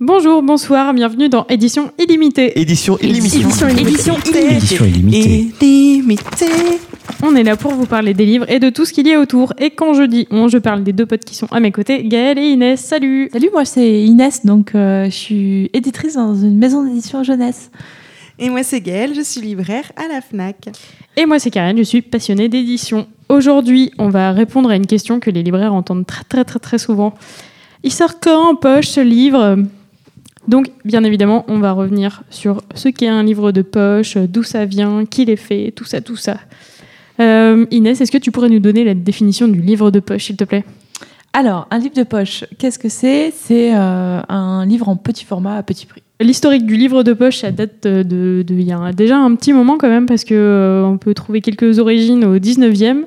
Bonjour, bonsoir, bienvenue dans Édition illimitée. Édition illimitée. Édition Édition Édition illimitée. illimitée. On est là pour vous parler des livres et de tout ce qu'il y a autour. Et quand je dis on, je parle des deux potes qui sont à mes côtés, Gaëlle et Inès. Salut Salut, moi c'est Inès, donc euh, je suis éditrice dans une maison d'édition jeunesse. Et moi, c'est Gaëlle, je suis libraire à la FNAC. Et moi c'est Karen, je suis passionnée d'édition. Aujourd'hui, on va répondre à une question que les libraires entendent très très très très souvent. Il sort quand en poche ce livre? Donc, bien évidemment, on va revenir sur ce qu'est un livre de poche, d'où ça vient, qui l'est fait, tout ça, tout ça. Euh, Inès, est-ce que tu pourrais nous donner la définition du livre de poche, s'il te plaît? Alors, un livre de poche, qu'est-ce que c'est? C'est euh, un livre en petit format à petit prix. L'historique du livre de poche, ça date de, de- il y a déjà un petit moment quand même, parce que euh, on peut trouver quelques origines au 19e.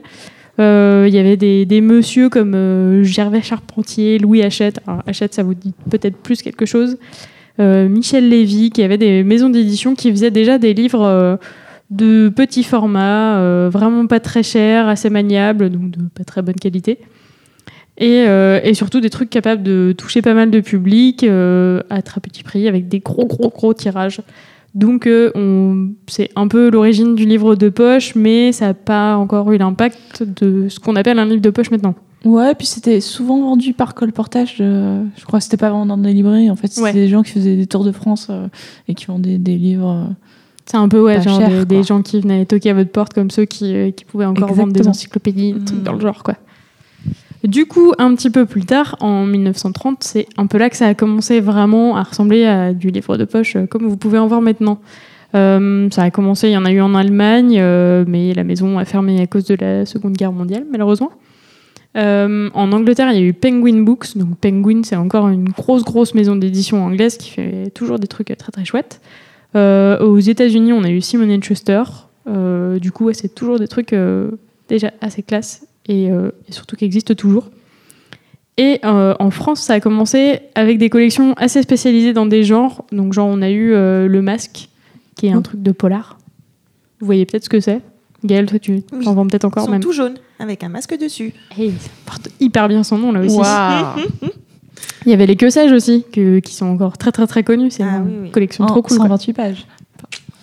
Euh, Il y avait des, des messieurs comme euh, Gervais Charpentier, Louis Hachette. Alors, Hachette, ça vous dit peut-être plus quelque chose. Euh, Michel Lévy, qui avait des maisons d'édition qui faisaient déjà des livres euh, de petit format, euh, vraiment pas très chers, assez maniables, donc de pas très bonne qualité. Et, surtout des trucs capables de toucher pas mal de public à très petit prix avec des gros gros gros tirages. Donc on- c'est un peu l'origine du livre de poche, mais ça n'a pas encore eu l'impact de ce qu'on appelle un livre de poche maintenant. Ouais, puis c'était souvent vendu par colportage. euh, je crois que c'était pas vraiment dans des librairies. En fait, c'était Ouais. des gens qui faisaient des tours de France euh, et qui vendaient des livres. euh. C'est un peu ouais, genre cher, des, gens qui venaient toquer à votre porte comme ceux qui, qui pouvaient encore vendre des encyclopédies, des trucs Mm. dans le genre quoi. Du coup, un petit peu plus tard, en 1930, c'est un peu là que ça a commencé vraiment à ressembler à du livre de poche, comme vous pouvez en voir maintenant. Euh, ça a commencé, il y en a eu en Allemagne, euh, mais la maison a fermé à cause de la Seconde Guerre mondiale, malheureusement. Euh, en Angleterre, il y a eu Penguin Books. Donc Penguin, c'est encore une grosse, grosse maison d'édition anglaise qui fait toujours des trucs très, très chouettes. Euh, aux États-Unis, on a eu Simon Schuster. Euh, du coup, ouais, c'est toujours des trucs déjà assez classe et, et surtout qui existent toujours. Et en France, ça a commencé avec des collections assez spécialisées dans des genres. Donc, genre, on a eu Le Masque, qui est un Oh. truc de polar. Vous voyez peut-être ce que c'est? Gaëlle, toi, tu Oui. en vends peut-être Ils encore sont même. tout jaunes, avec un masque dessus. Hey, ça porte hyper bien son nom là aussi. Il y avait les que sais-je aussi, que- qui sont encore très très très connus. C'est Ah une oui, oui. collection trop cool. quoi. 128 pages.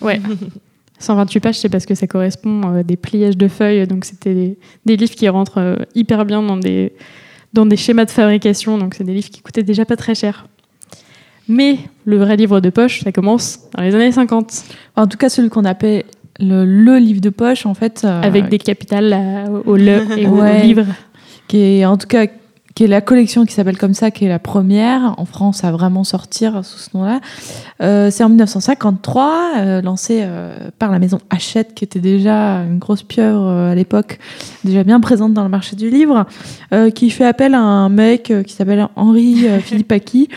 Ouais. 128 pages, c'est parce que ça correspond à des pliages de feuilles. Donc c'était des, des livres qui rentrent euh, hyper bien dans des, dans des schémas de fabrication. Donc c'est des livres qui coûtaient déjà pas très cher. Mais le vrai livre de poche, ça commence dans les années 50, En tout cas, celui qu'on appelle le, le livre de poche, en fait. euh, avec des capitales là, au le et au Ouais. livre. qui est en tout cas qui est la collection qui s'appelle comme ça, qui est la première en France à vraiment sortir sous ce nom-là. Euh, c'est en 1953, euh, lancé euh, par la maison Hachette, qui était déjà une grosse pieuvre euh, à l'époque, déjà bien présente dans le marché du livre, euh, qui fait appel à un mec euh, qui s'appelle Henri euh, Philippaki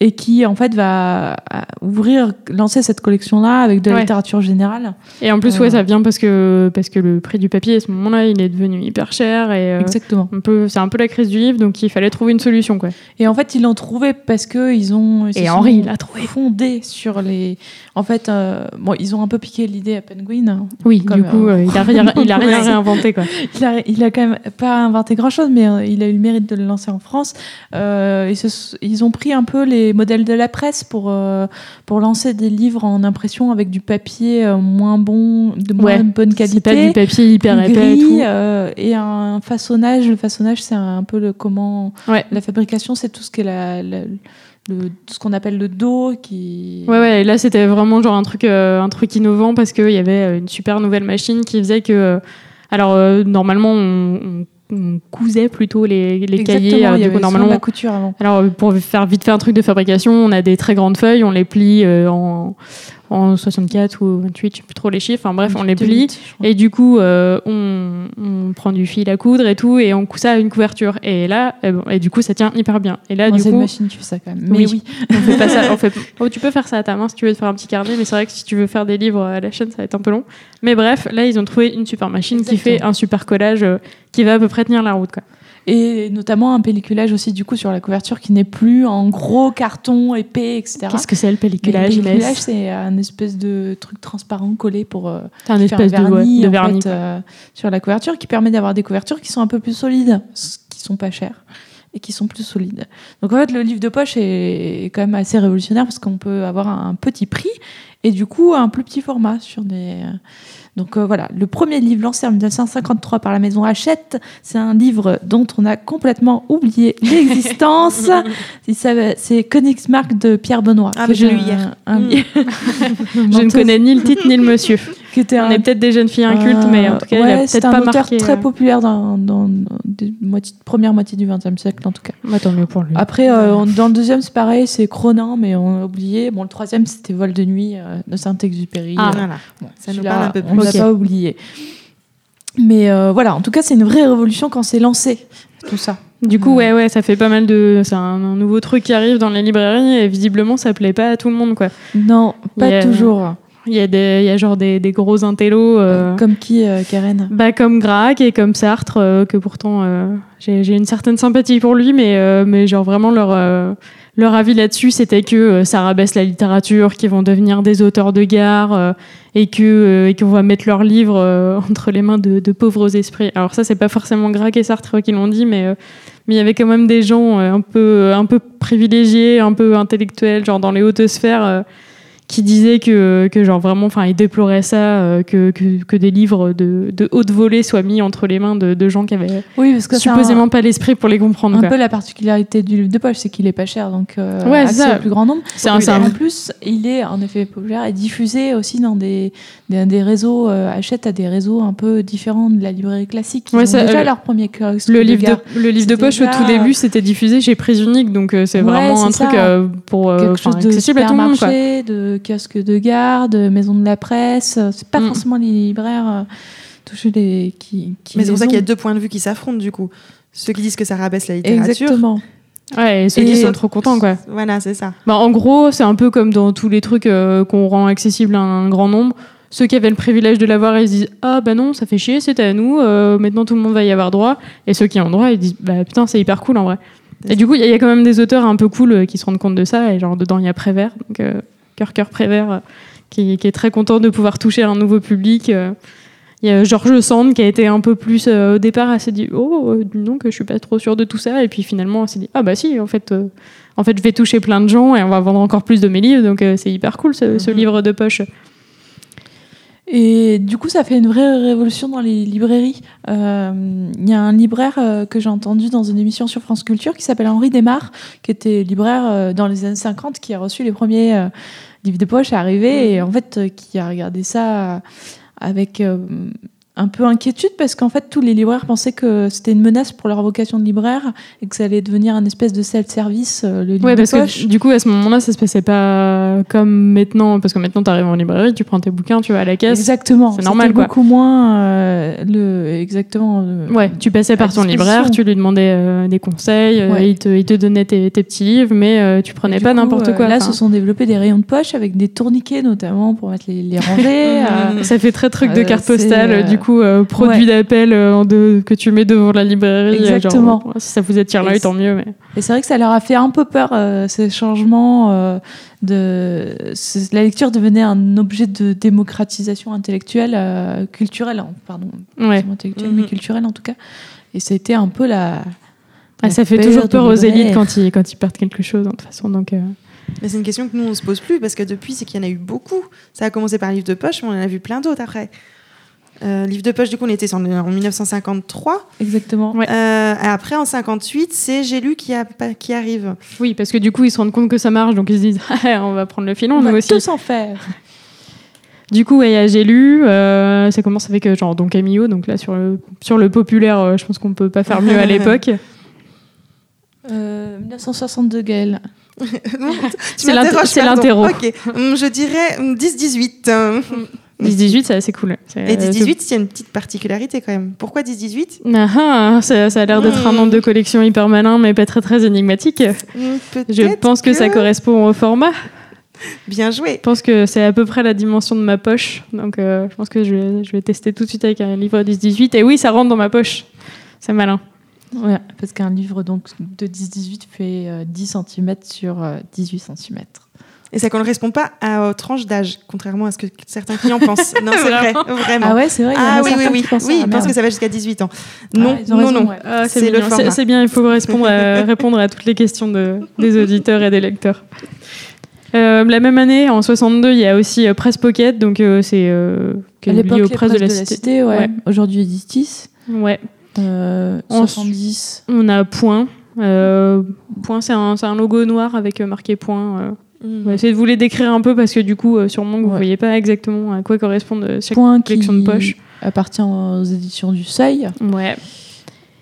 et qui en fait va euh, ouvrir, lancer cette collection-là avec de la Ouais. littérature générale. Et en plus, Euh. ouais, ça vient parce que, parce que le prix du papier à ce moment-là, il est devenu hyper cher. Et, euh, Exactement. c'est un peu la crise du livre, donc il fallait trouver une solution. Quoi. Et en fait, ils l'ont trouvé parce que ils ont. ils Et Henri l'a trouvé. Fondé sur les. En fait, euh, bon, ils ont un peu piqué l'idée à Penguin. hein. Oui, du coup, il a rien, il a rien réinventé. Quoi. Il a, il a quand même pas inventé grand chose, mais il a eu le mérite de le lancer en France. Ils, se- ils ont pris un peu les modèles de la presse pour, euh, pour lancer des livres en impression avec du papier euh, moins bon, de moins Ouais, bonne C'est qualité. pas du papier hyper épais et tout. gris, euh, et un façonnage. Le façonnage, c'est un peu le comment. Ouais. La fabrication, c'est tout ce qui est la, la- le, tout ce qu'on appelle le dos qui. Ouais, ouais, et là c'était vraiment genre un truc, euh, un truc innovant parce qu'il y avait une super nouvelle machine qui faisait que. alors, euh, normalement, on, on- on cousait plutôt les, les cahiers. euh, il y avait normalement, la couture avant. Alors, pour faire vite fait un truc de fabrication, on a des très grandes feuilles, on les plie euh, en, en 64 ou 28, je sais plus trop les chiffres. Enfin bref, on les plie. Et du coup, euh, on, on prend du fil à coudre et tout, et on coud ça à une couverture. Et là, eh bon, et du coup, ça tient hyper bien. Et là, du coup, une machine qui fait ça quand même. Mais Oui. oui. on fait pas ça. On fait... Oh, tu peux faire ça à ta main si tu veux te faire un petit carnet, mais c'est vrai que si tu veux faire des livres à la chaîne, ça va être un peu long. Mais bref, là, ils ont trouvé une super machine qui fait un super collage euh, qui va à peu près tenir la route. Quoi. Et notamment un pelliculage aussi du coup sur la couverture qui n'est plus en gros carton épais, etc. Qu'est-ce que c'est le pelliculage, le pelliculage, c'est un espèce de truc transparent collé pour euh, un de, ouais, vernis, de en vernis. fait, quoi. euh, sur la couverture qui permet d'avoir des couvertures qui sont un peu plus solides, qui sont pas chères et qui sont plus solides. Donc en fait, le livre de poche est quand même assez révolutionnaire parce qu'on peut avoir un petit prix et du coup un plus petit format sur des. Donc euh, voilà, le premier livre lancé en 1953 par la maison Hachette, c'est un livre dont on a complètement oublié l'existence. C'est Königsmark de Pierre Benoît. Ah, l'ai eu un- hier. un Mm. livre- Je ne connais ni le titre ni le monsieur. Qui était On un est peut-être des jeunes filles incultes, Euh, mais en tout cas, il ouais, un auteur très euh, populaire dans, dans, dans des moitié- première moitié du XXe siècle en tout cas. bah, tant mieux pour lui. Après, euh, on- dans le deuxième, c'est pareil, c'est Cronin, mais on a oublié. Bon, le troisième, c'était Vol de nuit euh, de Saint-Exupéry. Ah. Voilà. bon, Ça nous parle un peu On ne l'a plus. pas oublié. Mais voilà, en tout cas, c'est une vraie révolution quand c'est lancé, tout ça. Du coup, ouais, ouais, ça fait pas mal de. C'est un, un nouveau truc qui arrive dans les librairies et visiblement, ça plaît pas à tout le monde, quoi. Non, pas toujours. Il y a des, il y a genre des, des gros intellos. euh, Comme qui, euh, Karen? Bah, comme Grac et comme Sartre, euh, que pourtant euh, j'ai j'ai une certaine sympathie pour lui, mais, euh, mais genre vraiment leur, euh, leur avis là-dessus, c'était que ça rabaisse la littérature, qu'ils vont devenir des auteurs de gare euh, et que euh, et qu'on va mettre leurs livres euh, entre les mains de, de pauvres esprits. Alors ça, c'est pas forcément Grac et Sartre qui l'ont dit, mais euh, mais il y avait quand même des gens euh, un peu un peu privilégiés, un peu intellectuels, genre dans les hautes sphères. Qui disaient que, que genre vraiment, enfin, ils déploraient ça, euh, que, que, que des livres de, de haute volée soient mis entre les mains de, de gens qui avaient Oui, parce que c'est un, supposément pas l'esprit pour les comprendre. un quoi. peu la particularité du livre de poche, c'est qu'il est pas cher, donc euh, Ouais, accès au plus grand nombre. C'est un, En plus, il est en effet populaire et diffusé aussi dans des, des, des réseaux, euh, achète à des réseaux un peu différents de la librairie classique. Ils Ouais, ont ça, déjà euh, leur premier le livre de, le livre de poche au tout début c'était diffusé chez Prise Unique donc euh, c'est Ouais, vraiment un truc pour accessible à tout le monde quoi. de kiosque de gare, de maison de la presse. C'est pas Mm. forcément les libraires euh, touchés les qui, qui Mais c'est pour ça qu'il y a deux points de vue qui s'affrontent du coup. Ceux qui disent que ça rabaisse la littérature. Exactement. Ouais, et ceux qui Et- sont trop contents quoi. Voilà, c'est ça. Bah, en gros, c'est un peu comme dans tous les trucs euh, qu'on rend accessible à un grand nombre. Ceux qui avaient le privilège de l'avoir, ils se disent Ah bah non, ça fait chier, c'était à nous, euh, maintenant tout le monde va y avoir droit. Et ceux qui ont droit, ils disent Bah putain, c'est hyper cool en vrai. Et du coup, il y, a- il y a quand même des auteurs un peu cool euh, qui se rendent compte de ça. Et genre, dedans, il y a Prévert, donc euh, Cœur Cœur Prévert, euh, qui, qui est très content de pouvoir toucher un nouveau public. euh. Il y a Georges Sand qui a été un peu plus euh, au départ, elle s'est dit Oh, dis donc, je suis pas trop sûre de tout ça. Et puis finalement, elle s'est dit Ah bah si, en fait. euh, en fait, je vais toucher plein de gens et on va vendre encore plus de mes livres, donc euh, c'est hyper cool ce, ce Mhm. livre de poche. Et du coup, ça fait une vraie révolution dans les librairies. Euh, Il y a un libraire euh, que j'ai entendu dans une émission sur France Culture qui s'appelle Henri Desmar, qui était libraire euh, dans les années 50, qui a reçu les premiers livres de poche arrivés et en fait qui a regardé ça avec un peu inquiétude parce qu'en fait tous les libraires pensaient que c'était une menace pour leur vocation de libraire et que ça allait devenir un espèce de self-service, euh, le livre Ouais, de parce poche. que du coup, à ce moment-là, ça se passait pas comme maintenant, parce que maintenant, tu arrives en librairie, tu prends tes bouquins, tu vas à la caisse. Exactement, c'est normal, quoi. beaucoup moins euh, le exactement. le- Ouais, tu passais par ton libraire, tu lui demandais euh, des conseils, euh, Ouais. il, te, il te donnait tes, tes petits livres, mais tu prenais pas n'importe quoi. Là, se sont développés des rayons de poche avec des tourniquets notamment pour mettre les, les rangées. Ça fait très truc de carte postale, du coup, euh, produit ouais. d'appel euh, que tu mets devant la librairie. euh, Exactement. genre, si ça vous attire l'œil, tant mieux. Mais... Et c'est vrai que ça leur a fait un peu peur, euh, ces changements. euh, de... La lecture devenait un objet de démocratisation intellectuelle, euh, culturelle, hein, pardon. Ouais. intellectuelle, mais Mhm. culturelle en tout cas. Et ça a été un peu la. Ah, ça fait toujours peur aux élites quand ils, quand ils perdent quelque chose, de toute façon. Donc, euh, Mais c'est une question que nous, on se pose plus parce que depuis, c'est qu'il y en a eu beaucoup. Ça a commencé par livre de poche, mais on en a vu plein d'autres après. Euh, livre de poche, du coup, on était en, en 1953. Exactement. Ouais. Euh, après, en 58, c'est J'ai lu qui, a- qui arrive. Oui, parce que du coup, ils se rendent compte que ça marche, donc ils se disent Ah, on va prendre le filon, On nous va aussi. tous en faire. Du coup, ouais, il y a J'ai lu. euh, ça commence avec euh, genre Don Camillo, donc là, sur le, sur le populaire, euh, je pense qu'on peut pas faire mieux à l'époque. Euh, 1962, Gaël. C'est l'inter- m'interroges, c'est pardon. l'interro. Ok, Hum, je dirais hum, 10-18. Euh. 10-18, c'est assez cool. Et euh, 10-18, il y a une petite particularité quand même. Pourquoi 10-18 Ah, ah, ça, ça a l'air d'être un nombre de collection hyper malin, mais pas très très énigmatique. Hum, Je pense que, ça correspond au format. Bien joué. Je pense que c'est à peu près la dimension de ma poche. Donc euh, je pense que je vais, je vais tester tout de suite avec un livre 10-18. Et oui, ça rentre dans ma poche. C'est malin. Ouais, parce qu'un livre donc de 10-18 fait euh, 10 cm sur euh, 18 cm. Et ça correspond pas à aux tranches d'âge, contrairement à ce que certains clients pensent. Non, c'est vrai, vraiment. Ah ouais, c'est vrai. il y en Ah a oui, oui, oui. pensent. Oui, Ah, ils pensent que ça va jusqu'à 18 ans. Non, non, raison, non. ouais. Ah, C'est le bien, format. c'est- bien, il faut répondre à, répondre à toutes les questions de, des auditeurs et des lecteurs. Euh, la même année, en 62, il y a aussi euh, Presse Pocket, donc euh, c'est euh, lié les aux presses de la cité. ouais. Ouais. Aujourd'hui, Editis. Ouais. Euh, En- 70. On a Point. Euh, point, c'est un, un logo noir avec euh, marqué Point. Euh. Mm. On va essayer de vous les décrire un peu parce que du coup, euh, sûrement que vous Ouais. voyez pas exactement à quoi correspondent euh, chaque Point collection qui de poche. appartient aux éditions du Seuil. Ouais.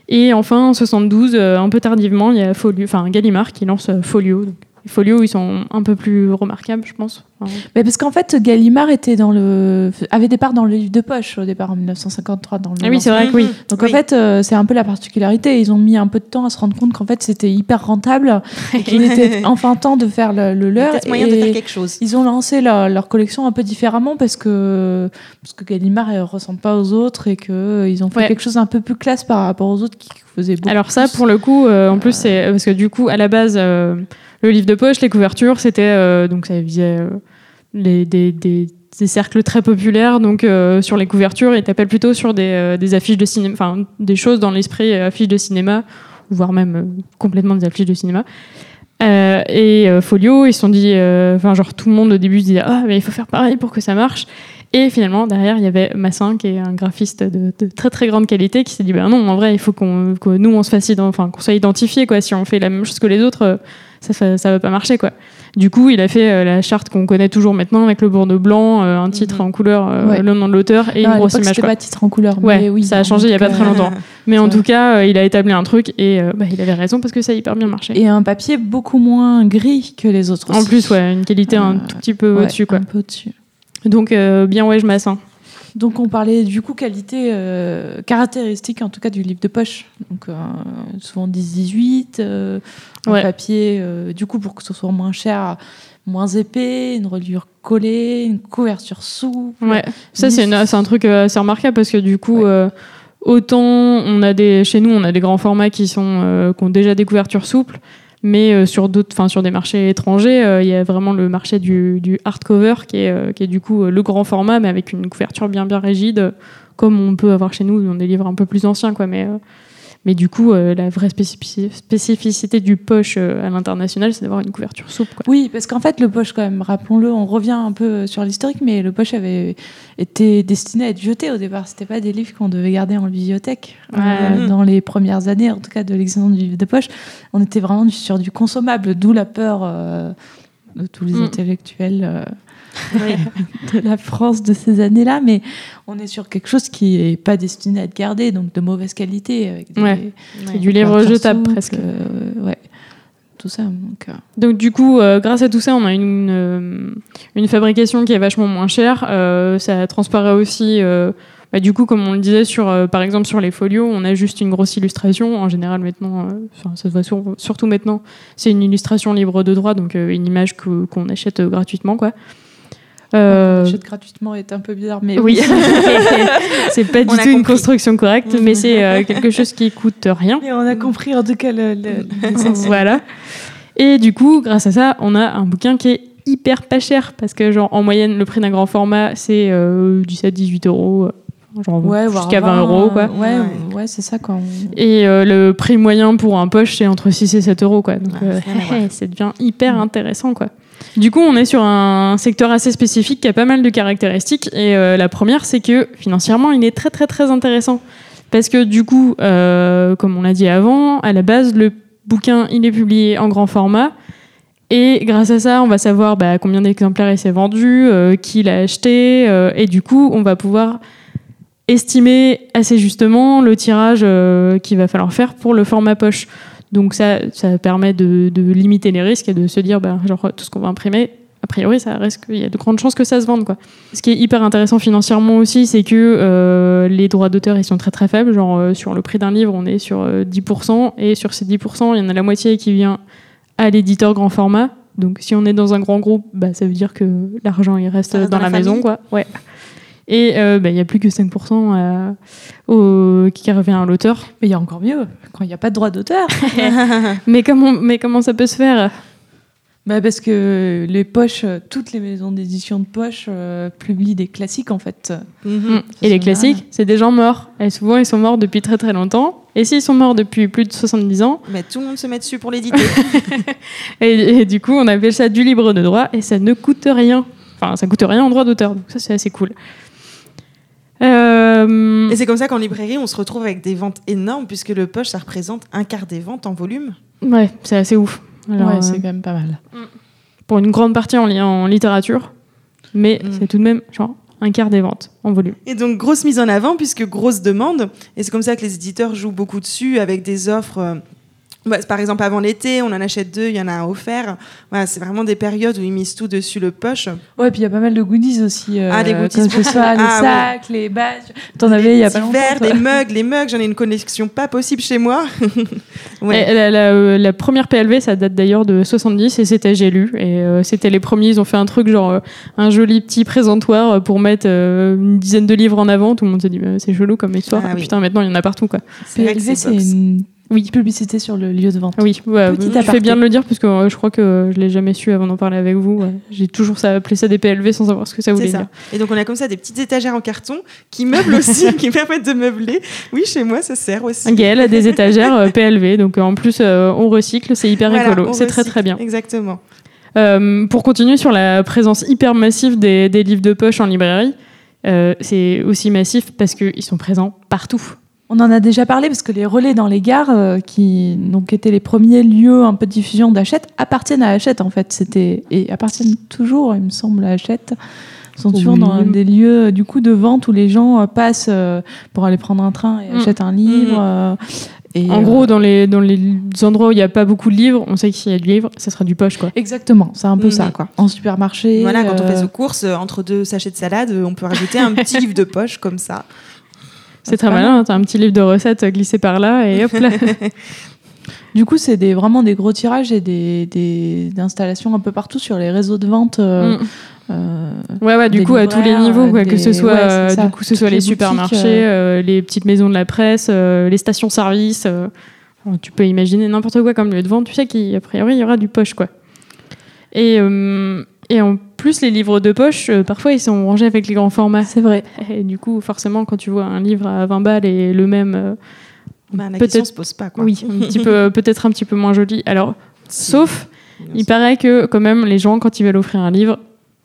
Et enfin, en 72, euh, un peu tardivement, il y a Folio, enfin Gallimard qui lance euh, Folio. Donc, les Folio, ils sont un peu plus remarquables, je pense. Enfin, Mais parce qu'en fait, Gallimard était dans le... avait des parts dans le livre de poche au départ en 1953. Dans le Ah oui, c'est vrai que oui. Donc Oui. en fait, euh, c'est un peu la particularité. Ils ont mis un peu de temps à se rendre compte qu'en fait, c'était hyper rentable et qu'il était enfin temps de faire le, le Il y leur. peut-être moyen de faire quelque chose. Ils ont lancé leur, leur collection un peu différemment parce que, parce que Gallimard ne ressemble pas aux autres et qu'ils ont fait Ouais. quelque chose un peu plus classe par rapport aux autres qui faisaient beaucoup Alors ça, plus. pour le coup, euh, en plus, c'est parce que du coup, à la base, euh, le livre de poche, les couvertures, c'était euh, donc ça visait euh, des, cercles très populaires. Donc euh, sur les couvertures, ils t'appellent plutôt sur des, affiches de cinéma, enfin des choses dans l'esprit affiches de cinéma, voire même complètement des affiches de cinéma. Et Folio, ils se sont dit, enfin genre tout le monde au début se disait ah mais il faut faire pareil pour que ça marche. Et finalement derrière il y avait Massin qui est un graphiste de, très très grande qualité qui s'est dit bah non en vrai il faut qu'on que nous on se fasse enfin soit identifié quoi si on fait la même chose que les autres ça ça va pas marcher quoi. Du coup il a fait euh, la charte qu'on connaît toujours maintenant avec le bordeaux blanc, euh, un titre Mhm. en couleur, euh, Ouais. le nom de l'auteur et Non, une grosse image C'était pas titre en couleur. Ouais, mais oui, ça a changé il y a pas très longtemps. Mais en tout cas il a établi un truc et bah, il avait raison parce que ça a hyper bien marché. Et un papier beaucoup moins gris que les autres. En aussi. plus ouais une qualité un tout petit peu Ouais, au-dessus quoi. Un peu au-dessus. Donc euh, bien ouais je Massin. Donc on parlait du coup qualité euh, caractéristique en tout cas du livre de poche. Donc euh, souvent 10-18, euh, Ouais. papier euh, du coup pour que ce soit moins cher, moins épais, une reliure collée, une couverture souple. Ouais, ça c'est un truc assez remarquable parce que du coup, Ouais. autant on a des chez nous on a des grands formats qui sont qui ont déjà des couvertures souples, mais euh, sur d'autres, enfin sur des marchés étrangers, euh, il y a vraiment le marché du, hardcover qui est euh, qui est du coup le grand format mais avec une couverture bien bien rigide, comme on peut avoir chez nous dans des livres un peu plus anciens quoi, mais mais du coup, euh, la vraie spécifici- spécificité du poche euh, à l'international, c'est d'avoir une couverture souple. Quoi. Oui, parce qu'en fait, le poche, quand même, rappelons-le, on revient un peu sur l'historique, mais le poche avait été destiné à être jeté au départ. C'était pas des livres qu'on devait garder en bibliothèque. Euh, dans les premières années, en tout cas, de l'existence du livre de poche, on était vraiment sur du consommable, d'où la peur euh, de tous les Mm. intellectuels de la France de ces années-là. Mais on est sur quelque chose qui est pas destiné à être gardé, donc de mauvaise qualité. Avec des, Ouais. C'est du livre jetable presque. euh, ouais. Tout ça. Donc, euh, Donc du coup, euh, grâce à tout ça, on a une, une fabrication qui est vachement moins chère. Ça transparaît aussi, bah, du coup, comme on le disait, sur, euh, par exemple sur les folios, on a juste une grosse illustration. En général, maintenant, euh, ça se voit sur- surtout maintenant, c'est une illustration libre de droit, donc euh, une image que- qu'on achète gratuitement, quoi. Euh, achète gratuitement est un peu bizarre, mais oui, c'est pas du On tout une construction correcte, mais c'est euh, quelque chose qui coûte rien. Mais on a compris en tout cas le, le- voilà. Et du coup, grâce à ça, on a un bouquin qui est hyper pas cher parce que genre en moyenne le prix d'un grand format c'est euh, 17-18 euros, euh, genre Ouais, voire jusqu'à 20 euros quoi. Ouais, Ouais. ouais, c'est ça quand. on- Et euh, le prix moyen pour un poche c'est entre 6 et 7 euros quoi. Donc Ouais, euh, ça devient hyper intéressant quoi. Du coup, on est sur un secteur assez spécifique qui a pas mal de caractéristiques. Et euh, la première, c'est que financièrement, il est très très très intéressant. Parce que du coup, euh, comme on l'a dit avant, à la base, le bouquin, il est publié en grand format. Et grâce à ça, on va savoir bah, combien d'exemplaires il s'est vendu, euh, qui l'a acheté. et du coup, on va pouvoir estimer assez justement le tirage qu'il va falloir faire pour le format poche. Donc ça, ça permet de, de limiter les risques et de se dire, bah, genre, tout ce qu'on va imprimer, a priori, ça reste qu'il y a de grandes chances que ça se vende. Quoi. Ce qui est hyper intéressant financièrement aussi, c'est que euh, les droits d'auteur, ils sont très très faibles. Genre, euh, sur le prix d'un livre, on est sur euh, 10%, et sur ces 10%, il y en a la moitié qui vient à l'éditeur grand format. Donc si on est dans un grand groupe, bah, ça veut dire que l'argent, il reste dans, dans la, la maison. Quoi. Ouais. Et euh, bah, il n'y a plus que 5% à- au- qui revient à l'auteur. Mais il y a encore mieux quand il n'y a pas de droit d'auteur. Mais comment, mais comment ça peut se faire? Bah parce que les poches, euh, toutes les maisons d'édition de poche euh, publient des classiques en fait. Mhm. Mm. Et les classiques, c'est des gens morts. Et souvent, ils sont morts depuis très très longtemps. Et s'ils sont morts depuis plus de 70 ans, Mais tout le monde se met dessus pour l'éditer. et, et du coup, on appelle ça du libre de droit et ça ne coûte rien. Enfin, ça coûte rien en droit d'auteur. Donc ça, c'est assez cool. Euh, Et c'est comme ça qu'en librairie, on se retrouve avec des ventes énormes, puisque le poche, ça représente un quart des ventes en volume. ouais, c'est assez ouf. Alors, ouais, euh, c'est quand même pas mal. pour une grande partie en, li- en littérature, mais Mm. c'est tout de même genre un quart des ventes en volume. Et donc, grosse mise en avant, puisque grosse demande. Et c'est comme ça que les éditeurs jouent beaucoup dessus, avec des offres. Bah, par exemple, avant l'été, on en achète deux, il y en a un offert. Voilà, c'est vraiment des périodes où ils misent tout dessus le poche. Ouais, puis il y a pas mal de goodies aussi. euh, Ah, des goodies Que ce soit les Ah, sacs, les badges. T'en avais il y a pas longtemps. verres, toi. les mugs, les mugs, j'en ai une collection pas possible chez moi. ouais. Et la, la- euh, la première PLV, ça date d'ailleurs de 70 et c'était J'ai lu. Et euh, c'était les premiers, ils ont fait un truc genre euh, un joli petit présentoir pour mettre une dizaine de livres en avant. Tout le monde s'est dit, bah, c'est chelou comme histoire. Ah oui. Putain, maintenant il y en a partout quoi. PLV, c'est une Oui. publicité sur le lieu de vente. Oui, ouais, je fais bien de le dire parce que euh, je crois que je l'ai jamais su avant d'en parler avec vous. ouais. J'ai toujours ça, appelé ça des PLV sans savoir ce que ça voulait ça. dire. Et donc on a comme ça des petites étagères en carton qui meublent aussi, qui permettent de meubler. Oui, chez moi, ça sert aussi. Gaëlle a des étagères euh, PLV, donc euh, en plus euh, on recycle, c'est hyper Voilà, écolo, c'est très très bien. Exactement. Euh, pour continuer sur la présence hyper massive des, des livres de poche en librairie, euh, c'est aussi massif parce qu'ils sont présents partout. On en a déjà parlé parce que les relais dans les gares, euh, qui donc étaient les premiers lieux un peu de diffusion d'Hachette, appartiennent à Hachette en fait. C'était et appartiennent toujours, il me semble, à Hachette. Ils sont toujours dans des lieux du coup de vente où les gens euh, passent euh, pour aller prendre un train et Mm. achètent un livre. euh, et, En euh, gros, dans les, dans les endroits où il n'y a pas beaucoup de livres, on sait qu'il y a du livre, ça sera du poche quoi. exactement, c'est un peu Mm. ça quoi. En supermarché. Voilà, quand on euh, passe aux courses, euh, entre deux sachets de salade, euh, on peut rajouter un petit livre de poche comme ça. C'est très malin, hein, t'as un petit livre de recettes glissé par là et hop là. Du coup, c'est des, vraiment des gros tirages et des, des, installations un peu partout sur les réseaux de vente. euh, Mm. euh, Ouais, ouais, du coup, à tous les niveaux, quoi, que ce soit, ouais, euh, du coup, ce soit les, supermarchés, euh, les petites maisons de la presse, euh, les stations-service. euh, tu peux imaginer n'importe quoi comme lieu de vente. Tu sais qu'a priori, il y aura du poche, quoi. Et, euh, et en plus, les livres de poche, euh, parfois, ils sont rangés avec les grands formats. c'est vrai. Et du coup, forcément, quand tu vois un livre à 20 balles et le même, euh, Ben, la Peut-être- question se pose pas. Quoi. oui, un petit peu, peut-être un petit peu moins joli. Alors, Si. sauf, il paraît que quand même, les gens, quand ils veulent offrir un livre,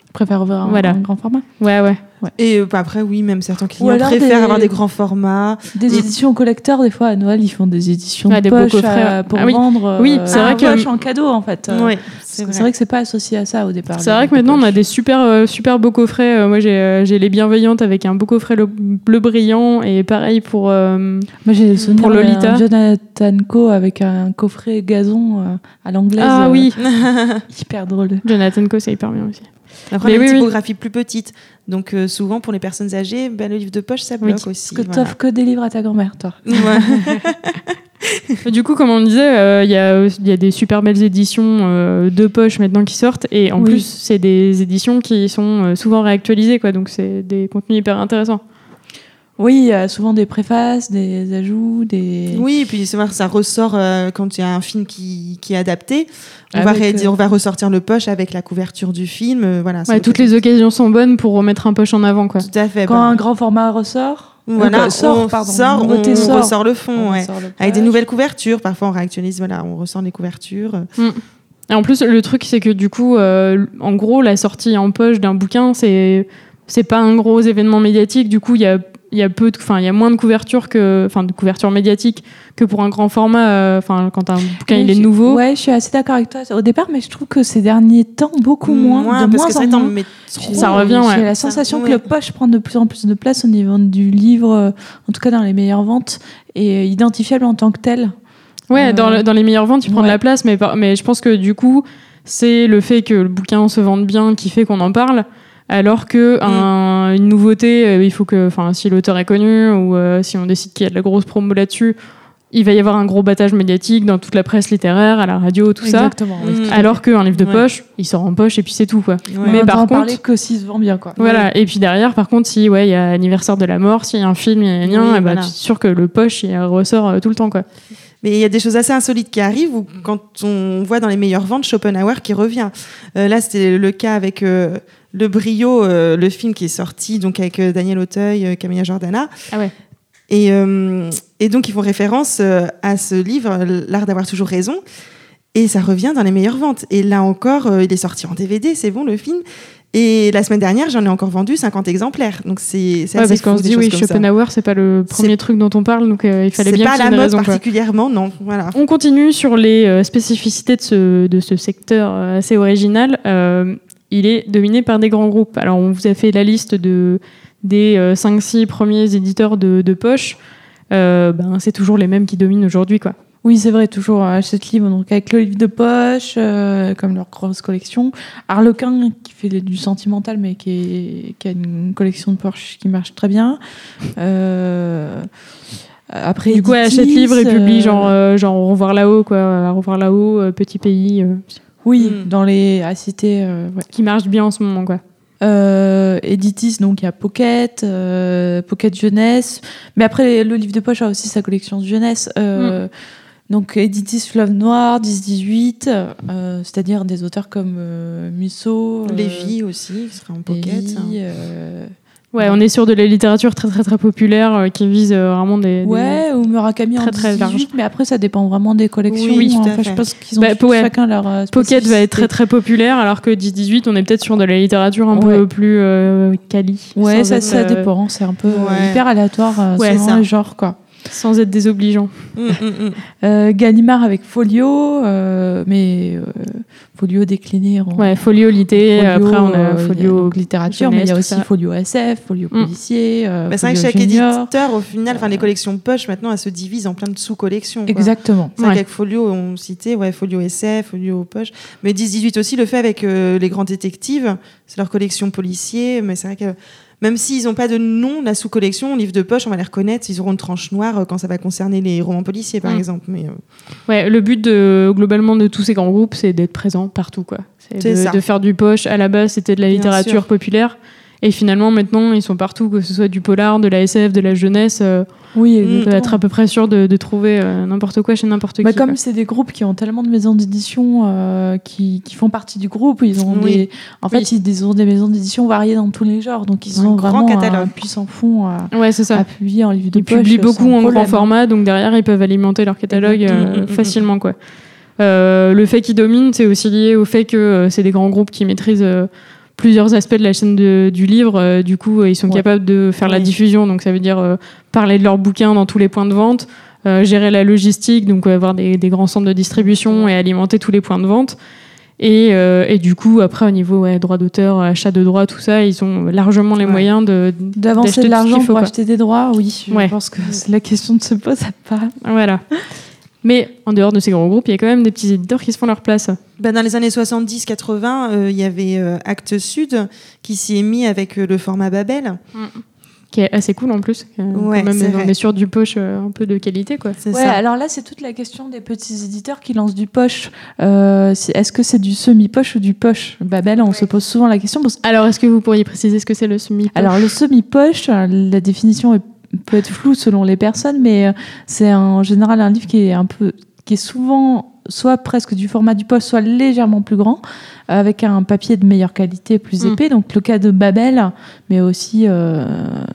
Je préfère ouvrir un, Voilà. un grand format. ouais, ouais. Et euh, bah, après, oui, même certains clients préfèrent des- avoir des grands formats. Des Et- éditions collecteurs, des fois à Noël, ils font des éditions Ouais, de des beaux poche euh, ouais. pour Ah oui. vendre. Oui, euh, c'est un vrai que- poche en cadeau en fait. Euh, Oui, C'est vrai que c'est pas associé à ça au départ. C'est les vrai que maintenant on a des super euh, super beaux coffrets. Euh, moi j'ai euh, j'ai les bienveillantes avec un beau coffret le- bleu brillant et pareil pour euh, Moi j'ai le souvenir pour Lolita. Jonathan Co avec un coffret gazon euh, à l'anglaise. ah euh, oui Hyper drôle. Jonathan Co c'est hyper bien aussi. Après, a oui, une oui. typographie plus petite. Donc, euh, souvent, pour les personnes âgées, ben, le livre de poche, ça Oui, bloque aussi. Parce que voilà. t'offres que des livres à ta grand-mère, toi. Ouais. Du coup comme on disait euh, il y a il y a des super belles éditions euh, de poche maintenant qui sortent et en Oui. plus c'est des éditions qui sont euh, souvent réactualisées quoi donc c'est des contenus hyper intéressants. Oui, il y a souvent des préfaces, des ajouts, des. Oui, et puis c'est vrai que ça ressort euh, quand il y a un film qui, qui est adapté. On, va euh, on va ressortir le poche avec la couverture du film. euh, voilà, Ouais, toutes les occasions sont bonnes pour remettre un poche en avant quoi. Tout à fait. Quand bah, un grand format ressort. voilà, euh, sort, on pardon. sort, on, sort. ressort le fond, on ouais. sort le Avec des nouvelles couvertures. Parfois, on réactualise, voilà, on ressort les couvertures. Et en plus, le truc, c'est que du coup, euh, en gros, la sortie en poche d'un bouquin, c'est c'est pas un gros événement médiatique. Du coup, il y a il y a peu, de- enfin, il y a moins de couverture que, enfin, de couverture médiatique que pour un grand format. euh, Enfin, quand un bouquin il est je- nouveau. Ouais, je suis assez d'accord avec toi au départ, mais je trouve que ces derniers temps, beaucoup moins. de parce moins que en ça, moins. trop. Ça revient, ouais. J'ai la Ça, sensation que ouais. le poche prend de plus en plus de place au niveau du livre, euh, en tout cas dans les meilleures ventes, et euh, identifiable en tant que tel. Ouais, Euh, dans, le- dans les meilleures ventes, il prend de la place, mais, mais je pense que du coup, c'est le fait que le bouquin se vende bien qui fait qu'on en parle. Alors que un- une nouveauté, euh, il faut que, enfin, si l'auteur est connu ou euh, si on décide qu'il y a de la grosse promo là-dessus, il va y avoir un gros battage médiatique dans toute la presse littéraire, à la radio, tout Exactement. oui. Mm. ça. Alors qu'un livre de Ouais. poche, il sort en poche et puis c'est tout, quoi. Ouais. Mais on par en contre- parler que s'il se vend bien, quoi. Voilà. Et puis derrière, par contre, si ouais, il y a anniversaire de la mort, s'il y a un film, il y a rien, Oui, eh ben, voilà. tu es sûr que le poche, il ressort euh, tout le temps, quoi. Mais il y a des choses assez insolites qui arrivent où, quand on voit dans les meilleures ventes Schopenhauer qui revient. Euh, là, c'était le cas avec euh, Le Brio, euh, le film qui est sorti donc avec euh, Daniel Auteuil, euh, Camilla Jordana. Ah ouais. Et, euh, et donc, ils font référence à ce livre, L'art d'avoir toujours raison. Et ça revient dans les meilleures ventes. Et là encore, il est sorti en DVD, c'est bon le film. Et la semaine dernière, j'en ai encore vendu 50 exemplaires. Donc c'est c'est Ouais, parce qu'on se dit, oui. Schopenhauer, c'est pas le premier C'est- truc dont on parle, donc euh, il fallait C'est bien pas y ait la mode raison. quoi. particulièrement, non. Voilà. On continue sur les euh, spécificités de ce, de ce secteur assez original. Euh, il est dominé par des grands groupes. Alors, on vous a fait la liste de, des 5-6 premiers éditeurs de, de poche. Euh, ben, c'est toujours les mêmes qui dominent aujourd'hui. quoi. Oui, c'est vrai, toujours Hachette Livre, donc avec le livre de poche, euh, comme leur grosse collection. Harlequin, qui fait du sentimental, mais qui, est- qui a une collection de poche qui marche très bien. Euh, après, Du coup, achète livre et publie euh, genre, euh, genre Au revoir là-haut, quoi. Au revoir là-haut, euh, Petit Pays, euh, Oui, Mm. dans les à citer. euh, ouais. qui marche bien en ce moment. quoi. Euh, Editis, donc il y a Pocket, euh, Pocket Jeunesse. Mais après, le livre de poche a aussi sa collection de jeunesse. Euh, Donc Editis Fleuve Noir, 10-18, euh, c'est-à-dire des auteurs comme euh, Musso, euh, Lévi aussi, qui sera en pocket. Lévy, hein. Ouais, on est sur de la littérature très très très populaire euh, qui vise euh, vraiment des, des- Ouais, ou Murakami en Très, très 10-18, large. mais après ça dépend vraiment des collections. Oui, Enfin, fait. je pense qu'ils ont Bah, ouais. chacun leur euh, Pocket va être très très populaire, alors que 10-18, on est peut-être sur de la littérature un Ouais. peu plus euh, quali. Ouais, ça, être, ça euh, dépend. C'est un peu Ouais. hyper aléatoire euh, Ouais, selon ça. le genre, quoi. Sans être désobligeant. Mm, mm, mm. Euh, Gallimard avec Folio, euh, mais euh, Folio décliné en Ouais, folio lité, folio, après on a euh, folio littérature, mais il y a aussi ça. Folio SF, Folio Mm. policier, euh, Bah, c'est vrai que chaque junior. éditeur, au final, enfin les collections poche, maintenant, elles se divisent en plein de sous-collections. Exactement. C'est vrai Ouais. qu'avec Folio, on citait ouais, Folio SF, Folio Poche. Mais 10-18 aussi le fait avec euh, les grands détectives. C'est leur collection policier. Mais c'est vrai que même s'ils n'ont pas de nom, la sous-collection, livre de poche, on va les reconnaître. Ils auront une tranche noire euh, quand ça va concerner les romans policiers, par Mm. exemple. Mais, euh, Ouais, le but de, globalement de tous ces grands groupes, c'est d'être présent partout. quoi. C'est C'est ça. de, de faire du poche. À la base, c'était de la Bien littérature sûr. populaire. Et finalement, maintenant, ils sont partout, que ce soit du polar, de la SF, de la jeunesse. euh, Oui, Mm. on peut exactement. être à peu près sûr de, de trouver euh, n'importe quoi chez n'importe Bah, qui. comme c'est des groupes qui ont tellement de maisons d'édition euh, qui, qui font partie du groupe, ils ont Oui. des, en fait, Oui. ils, ils ont des maisons d'édition variées dans tous les genres, donc ils Un ont grand vraiment catalogue. un puissant fond à, Ouais, c'est ça. à publier en livre de Ils poche. publient sans beaucoup en problème. grand format, donc derrière, ils peuvent alimenter leur catalogue euh, Mm, mm, mm, facilement. Quoi. Euh, le fait qu'ils dominent, c'est aussi lié au fait que euh, c'est des grands groupes qui maîtrisent euh, plusieurs aspects de la chaîne de- du livre. Euh, du coup, euh, ils sont Ouais. capables de faire la diffusion, donc ça veut dire euh, parler de leurs bouquins dans tous les points de vente, gérer la logistique, donc avoir des, des grands centres de distribution et alimenter tous les points de vente. Et, euh, et du coup, après, au niveau ouais, droit d'auteur, achat de droits, tout ça, ils ont largement les Ouais. moyens de, D'avancer de l'argent pour quoi. acheter des droits, oui. Je Ouais. pense que la question de se pose pas. Voilà. Mais en dehors de ces grands groupes, il y a quand même des petits éditeurs qui se font leur place. bah, dans les années 70-80, euh, il y avait euh, Actes Sud qui s'y est mis avec euh, le format Babel. Qui est assez cool en plus. Euh, Ouais, quand même, on vrai. est sur du poche euh, un peu de qualité. quoi. C'est Ouais, ça. alors là, c'est toute la question des petits éditeurs qui lancent du poche. Euh, Est-ce que c'est du semi-poche ou du poche Babel, on se pose souvent la question. Parce Alors, est-ce que vous pourriez préciser ce que c'est le semi Alors, le semi-poche, la définition est- peut être floue selon les personnes, mais euh, c'est en général un livre qui est un peu, qui est souvent soit presque du format du poche, soit légèrement plus grand, avec un papier de meilleure qualité, plus Mm. épais. Donc, le cas de Babel, mais aussi euh,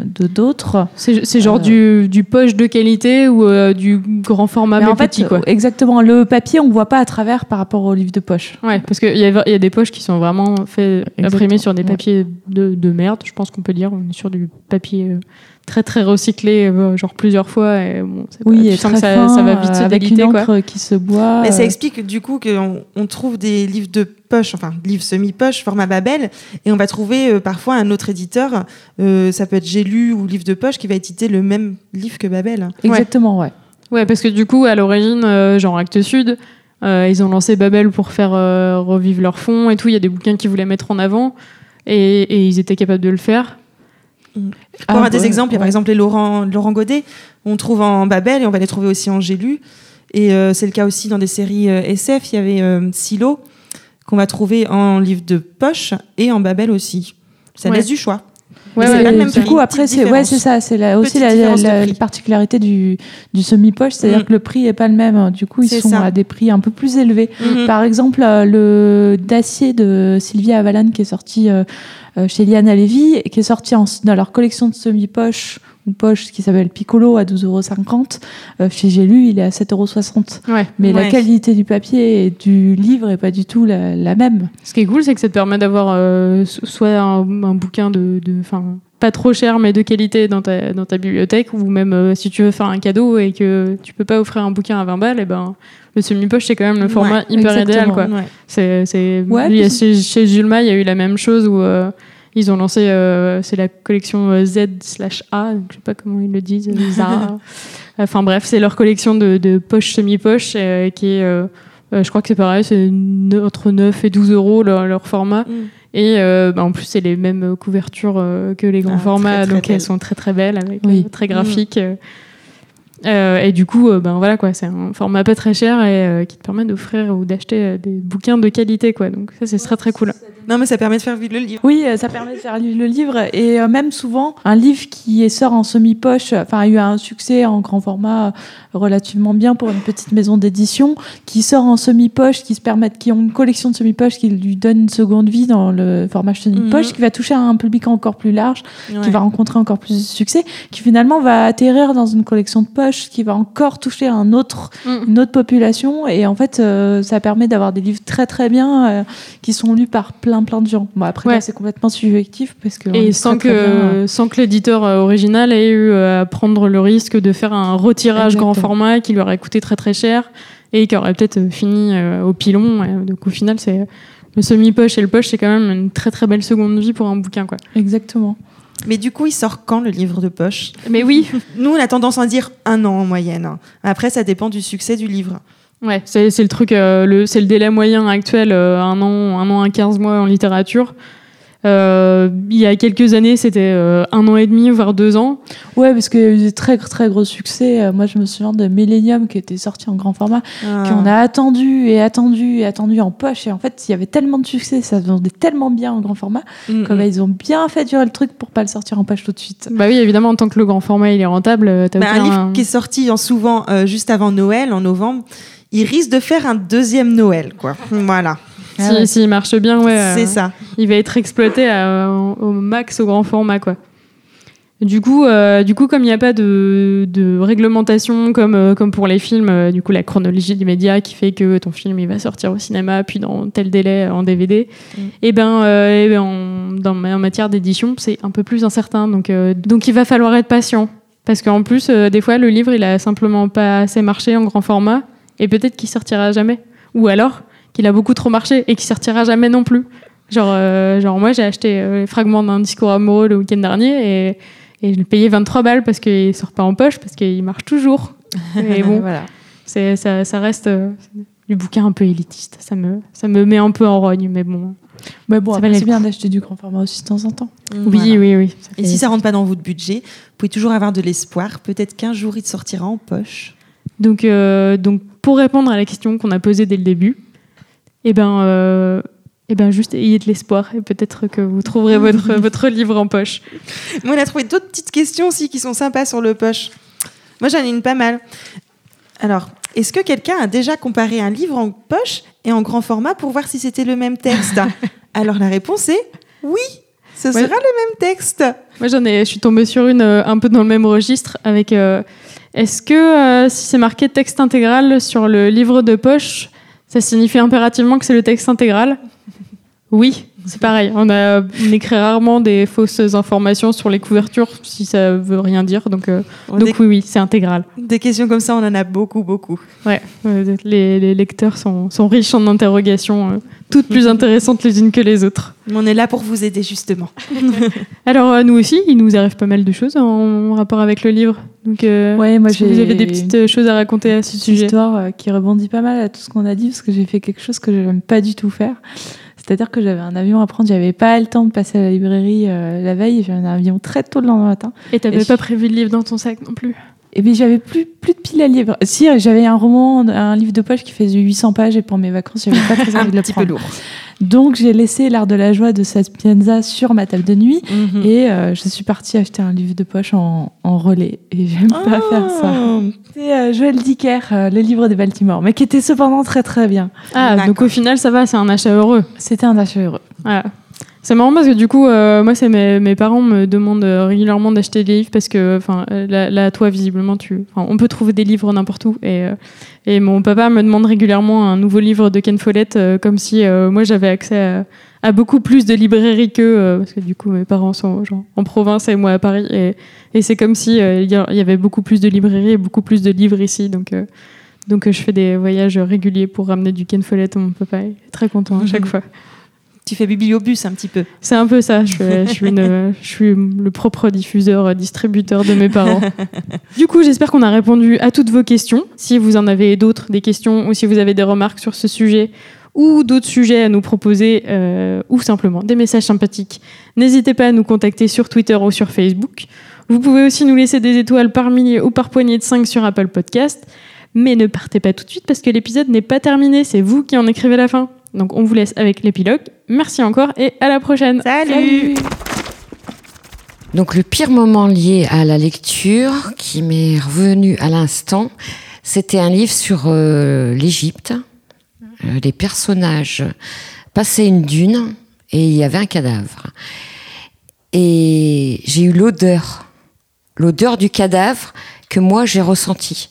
de d'autres. C'est c'est genre Euh. du, du poche de qualité ou euh, du grand format Mais mais en fait, petit, quoi. exactement, le papier, on voit pas à travers par rapport au livre de poche. Ouais, parce qu'il y, a- il y a des poches qui sont vraiment fait, imprimées sur des ouais. papiers de, de merde, je pense qu'on peut dire. On est sur du papier euh, très très recyclé, genre plusieurs fois. Et bon, c'est pas- Oui, tu et sens que ça, fin, ça va vite se avec déliter, une quoi. qui se boit. Mais ça explique du coup qu'on on trouve des livres de poche, enfin livres semi-poche, format Babel, et on va trouver euh, parfois un autre éditeur, euh, ça peut être J'ai lu ou Livre de poche, qui va éditer le même livre que Babel. Exactement, ouais. Ouais, parce que du coup, à l'origine, euh, genre Actes Sud, euh, ils ont lancé Babel pour faire euh, revivre leur fonds et tout. Il y a des bouquins qu'ils voulaient mettre en avant et, et ils étaient capables de le faire. Pour Ah, avoir des ouais, exemples, il y a par exemple les Laurent, Laurent Godet, on trouve en Babel et on va les trouver aussi en J'ai lu. Et euh, c'est le cas aussi dans des séries euh, SF. Il y avait euh, Silo, qu'on va trouver en livre de poche et en Babel aussi. Ça Ouais. laisse du choix. Ouais, Mais c'est ouais, pas le même du prix, coup, après, c'est ouais, c'est ça. C'est aussi la, particularité du, du semi-poche, c'est-à-dire Mm. que le prix est pas le même. Du coup, ils sont ça. à des prix un peu plus élevés. Mhm. Par exemple, euh, le d'acier de Sylvia Avalan qui est sorti euh, euh, chez Liana Levy et qui est sorti en- dans leur collection de semi-poche poche qui s'appelle Piccolo à 12,50 euros. Chez J'ai lu, il est à 7,60 euros. Ouais. Mais la qualité du papier et du livre est pas du tout la, la même. Ce qui est cool, c'est que ça te permet d'avoir euh, so- soit un, un bouquin de, de, enfin, pas trop cher mais de qualité dans ta, dans ta bibliothèque, ou même euh, si tu veux faire un cadeau et que tu peux pas offrir un bouquin à 20 balles, et ben le semi-poche c'est quand même le format Ouais, hyper idéal, quoi. Ouais. C'est. Ouais, chez, chez Julma, il y a eu la même chose où euh, ils ont lancé, euh, c'est la collection euh, Z slash A, donc je sais pas comment ils le disent, euh, Zara. enfin bref, c'est leur collection de, de poches semi-poches qui est, je crois que c'est pareil, c'est ne- entre 9 et 12 euros leur, leur format. Mm. Et bah, en plus, c'est les mêmes couvertures que les grands Ah, formats, très, très donc elles sont très très belles, avec, Oui. très graphiques. euh. Euh, et du coup, euh, ben voilà quoi, c'est un format pas très cher et euh, qui te permet d'offrir ou d'acheter euh, des bouquins de qualité quoi. Donc ça c'est très très cool. Non, mais ça permet de faire vivre le livre. Oui, ça permet de faire lire le livre et euh, même souvent un livre qui est sort en semi-poche, enfin a eu un succès en grand format relativement bien pour une petite maison d'édition, qui sort en semi-poche, qui se permettent, qui ont une collection de semi-poche qui lui donne une seconde vie dans le format semi-poche, Mhm. qui va toucher un public encore plus large, qui va rencontrer encore plus de succès, qui finalement va atterrir dans une collection de qui va encore toucher un autre Mm. une autre population et en fait euh, ça permet d'avoir des livres très très bien euh, qui sont lus par plein plein de gens. Bon après Ouais. c'est complètement subjectif parce que Et sans très, très bien, euh, que, sans que l'éditeur original ait eu à prendre le risque de faire un retirage grand format qui lui aurait coûté très très cher et qui aurait peut-être fini au pilon. Donc au final, c'est le semi-poche et le poche, c'est quand même une très très belle seconde vie pour un bouquin quoi. exactement. Mais du coup, il sort quand le livre de poche? Mais oui, Nous, on a tendance à dire un an en moyenne. Après, ça dépend du succès du livre. Ouais, c'est le truc, euh, le, c'est le délai moyen actuel, euh, un an, un an et 15 mois en littérature. Euh, il y a quelques années, c'était euh, un an et demi, voire deux ans. Ouais, parce qu'il y a eu des très très gros succès. Euh, Moi, je me souviens de Millennium qui était sorti en grand format, Ah. qu'on a attendu et attendu et attendu en poche. Et en fait, il y avait tellement de succès, ça se vendait tellement bien en grand format, Mm, que mm. bah, ils ont bien fait durer le truc pour pas le sortir en poche tout de suite. Bah oui, évidemment, en tant que le grand format il est rentable, t'as Bah, un livre qui est sorti en souvent euh, juste avant Noël, en novembre, il risque de faire un deuxième Noël, quoi. Voilà, Si, Ah ouais. s'il marche bien, ouais, euh, ça. il va être exploité à- au, max au grand format, quoi. Du coup, euh, du coup, comme il n'y a pas de, de réglementation comme, euh, comme pour les films, euh, du coup la chronologie des médias qui fait que ton film il va sortir au cinéma puis dans tel délai en DVD, Mm. et ben, euh, eh ben, en, dans, en matière d'édition c'est un peu plus incertain. Donc, euh, donc il va falloir être patient parce qu'en plus euh, des fois le livre il a simplement pas assez marché en grand format et peut-être qu'il sortira jamais. Ou alors qu'il a beaucoup trop marché et qu'il sortira jamais non plus. Genre, euh, genre moi j'ai acheté euh, les fragments d'un discours amoureux le week-end dernier et, et je l'ai payé 23 balles parce qu'il sort pas en poche, parce qu'il marche toujours. Et bon, voilà. c'est, ça, ça reste euh, du bouquin un peu élitiste. Ça me, ça me met un peu en rogne, mais bon. Mais bon, c'est bien d'acheter du grand format aussi de temps en temps. Oui, Voilà. oui, oui. Et si ça rentre pas dans votre budget, vous pouvez toujours avoir de l'espoir. Peut-être qu'un jour, il sortira en poche. Donc, euh, donc, pour répondre à la question qu'on a posée dès le début, eh ben, euh, eh ben, juste ayez de l'espoir et peut-être que vous trouverez votre, votre livre en poche. Moi, on a trouvé d'autres petites questions aussi qui sont sympas sur le poche. Moi, j'en ai une pas mal. Alors, est-ce que quelqu'un a déjà comparé un livre en poche et en grand format pour voir si c'était le même texte Alors, la réponse est oui, ce Ouais. sera le même texte. Moi, j'en ai, je suis tombée sur une euh, un peu dans le même registre avec. euh, Est-ce que euh, si c'est marqué texte intégral sur le livre de poche, ça signifie impérativement que c'est le texte intégral Oui, c'est pareil. On, a, on écrit rarement des fausses informations sur les couvertures si ça veut rien dire. Donc, euh, On donc des, oui, oui, c'est intégral. des questions comme ça, on en a beaucoup, beaucoup. Ouais, euh, les, les lecteurs sont, sont riches en interrogations, euh, toutes plus intéressantes les unes que les autres. On est là pour vous aider, justement. Alors, euh, nous aussi, il nous arrive pas mal de choses en rapport avec le livre. Donc, euh, Ouais, moi j'ai. vous avez des petites euh, choses à raconter à ce sujet. histoire euh, qui rebondit pas mal à tout ce qu'on a dit parce que j'ai fait quelque chose que je n'aime pas du tout faire. C'est-à-dire que j'avais un avion à prendre, j'avais pas le temps de passer à la librairie euh, la veille, j'avais un avion très tôt le lendemain matin. Et t'avais pas je- prévu de livre dans ton sac non plus. Et puis j'avais plus plus de piles à livres. Si j'avais un roman, un livre de poche qui faisait 800 pages et pour mes vacances, j'avais pas très envie de le petit peu prendre. lourd. Donc j'ai laissé L'art de la joie de Sapienza sur ma table de nuit Mhm. et euh, je suis partie acheter un livre de poche en, en relais. Et j'aime pas faire ça. Oh. C'est euh, Joël Dicker, euh, Le livre de Baltimore, mais qui était cependant très très bien. Ah, donc au final, ça va, c'est un achat heureux. C'était un achat heureux. Voilà. C'est marrant parce que du coup, euh, moi, c'est mes, mes parents me demandent euh, régulièrement d'acheter des livres parce que, enfin, euh, là, là, toi, visiblement, tu, on peut trouver des livres n'importe où. Et, euh, et mon papa me demande régulièrement un nouveau livre de Ken Follett, euh, comme si moi, j'avais accès à, à beaucoup plus de librairies qu'eux, parce que du coup, mes parents sont genre, en province et moi à Paris. Et, et c'est comme si il y avait beaucoup plus de librairies et beaucoup plus de livres ici. Donc, donc je fais des voyages réguliers pour ramener du Ken Follett. Mon papa est très content à chaque Mhm. fois. Tu fais bibliobus un petit peu. C'est un peu ça. Je suis, je suis une- je suis le propre diffuseur, distributeur de mes parents. du coup, j'espère qu'on a répondu à toutes vos questions. Si vous en avez d'autres, des questions, ou si vous avez des remarques sur ce sujet, ou d'autres sujets à nous proposer, euh, ou simplement des messages sympathiques, n'hésitez pas à nous contacter sur Twitter ou sur Facebook. Vous pouvez aussi nous laisser des étoiles par milliers ou par poignée de 5 sur Apple Podcast. Mais ne partez pas tout de suite parce que l'épisode n'est pas terminé, c'est vous qui en écrivez la fin. Donc on vous laisse avec l'épilogue. Merci encore et à la prochaine. Salut. Donc le pire moment lié à la lecture qui m'est revenu à l'instant, c'était un livre sur euh, l'Égypte. Euh, les personnages passaient une dune et il y avait un cadavre. Et j'ai eu l'odeur, l'odeur du cadavre que moi j'ai ressentie.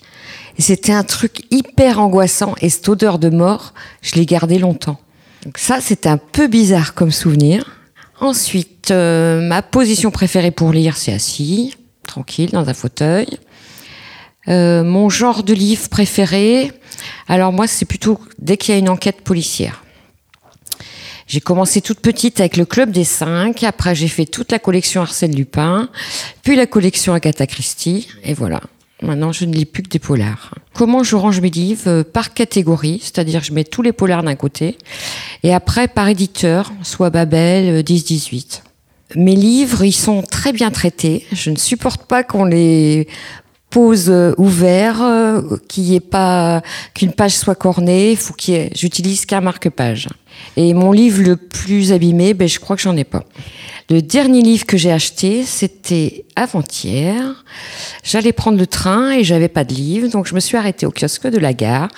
C'était un truc hyper angoissant et cette odeur de mort, je l'ai gardée longtemps. Donc ça, c'était un peu bizarre comme souvenir. Ensuite, euh, ma position préférée pour lire, c'est assis, tranquille, dans un fauteuil. Euh, mon genre de livre préféré, alors moi, c'est plutôt dès qu'il y a une enquête policière. J'ai commencé toute petite avec le Club des Cinq, après j'ai fait toute la collection Arsène Lupin, puis la collection Agatha Christie, et voilà. Maintenant, je ne lis plus que des polars. Comment je range mes livres Euh, Par catégorie, c'est-à-dire je mets tous les polars d'un côté, et après par éditeur, soit Babel, euh, 10-18. Mes livres, ils sont très bien traités. Je ne supporte pas qu'on les pose euh, ouverts, euh, qu'il y ait pas qu'une page soit cornée. Faut qu'il ait- j'utilise qu'un marque-page. Et mon livre le plus abîmé, ben je crois que j'en ai pas. Le dernier livre que j'ai acheté, c'était avant-hier. J'allais prendre le train et j'avais pas de livre, donc je me suis arrêtée au kiosque de la gare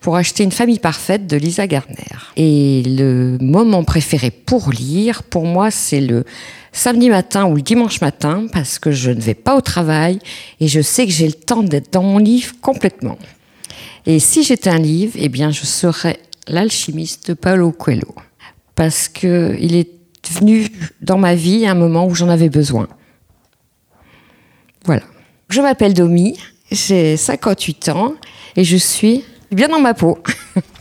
pour acheter Une famille parfaite de Lisa Gardner. Et le moment préféré pour lire, pour moi, c'est le samedi matin ou le dimanche matin parce que je ne vais pas au travail et je sais que j'ai le temps d'être dans mon livre complètement. Et si j'étais un livre, eh bien, je serais l'alchimiste de Paulo Coelho parce que il est venu dans ma vie à un moment où j'en avais besoin. Voilà. Je m'appelle Domi, j'ai 58 ans et je suis bien dans ma peau.